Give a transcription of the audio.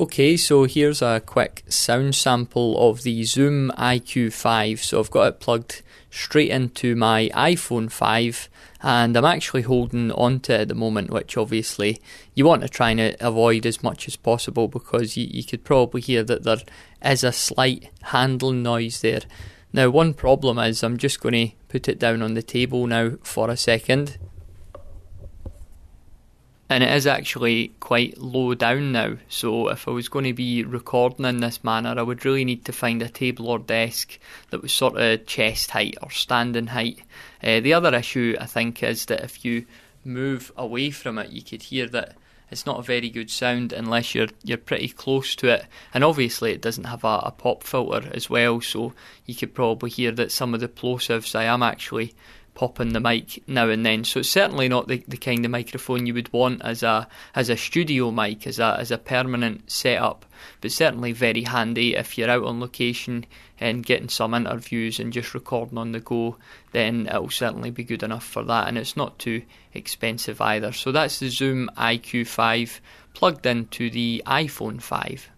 Okay, so here's a quick sound sample of the Zoom iQ5. So I've got it plugged straight into my iPhone 5 and I'm actually holding onto it at the moment, which obviously you want to try and avoid as much as possible because you, you could probably hear that there is a slight handling noise there. Now, one problem is I'm just going to put it down on the table now for a second and it is actually quite low down now. So if I was going to be recording in this manner, I would really need to find a table or desk that was sort of chest height or standing height. Uh, the other issue I think is that if you move away from it, you could hear that it's not a very good sound unless you're you're pretty close to it. And obviously, it doesn't have a, a pop filter as well, so you could probably hear that some of the plosives I am actually popping the mic now and then. So it's certainly not the, the kind of microphone you would want as a as a studio mic, as a as a permanent setup. But certainly very handy if you're out on location and getting some interviews and just recording on the go, then it'll certainly be good enough for that. And it's not too expensive either. So that's the Zoom iQ5 plugged into the iPhone 5.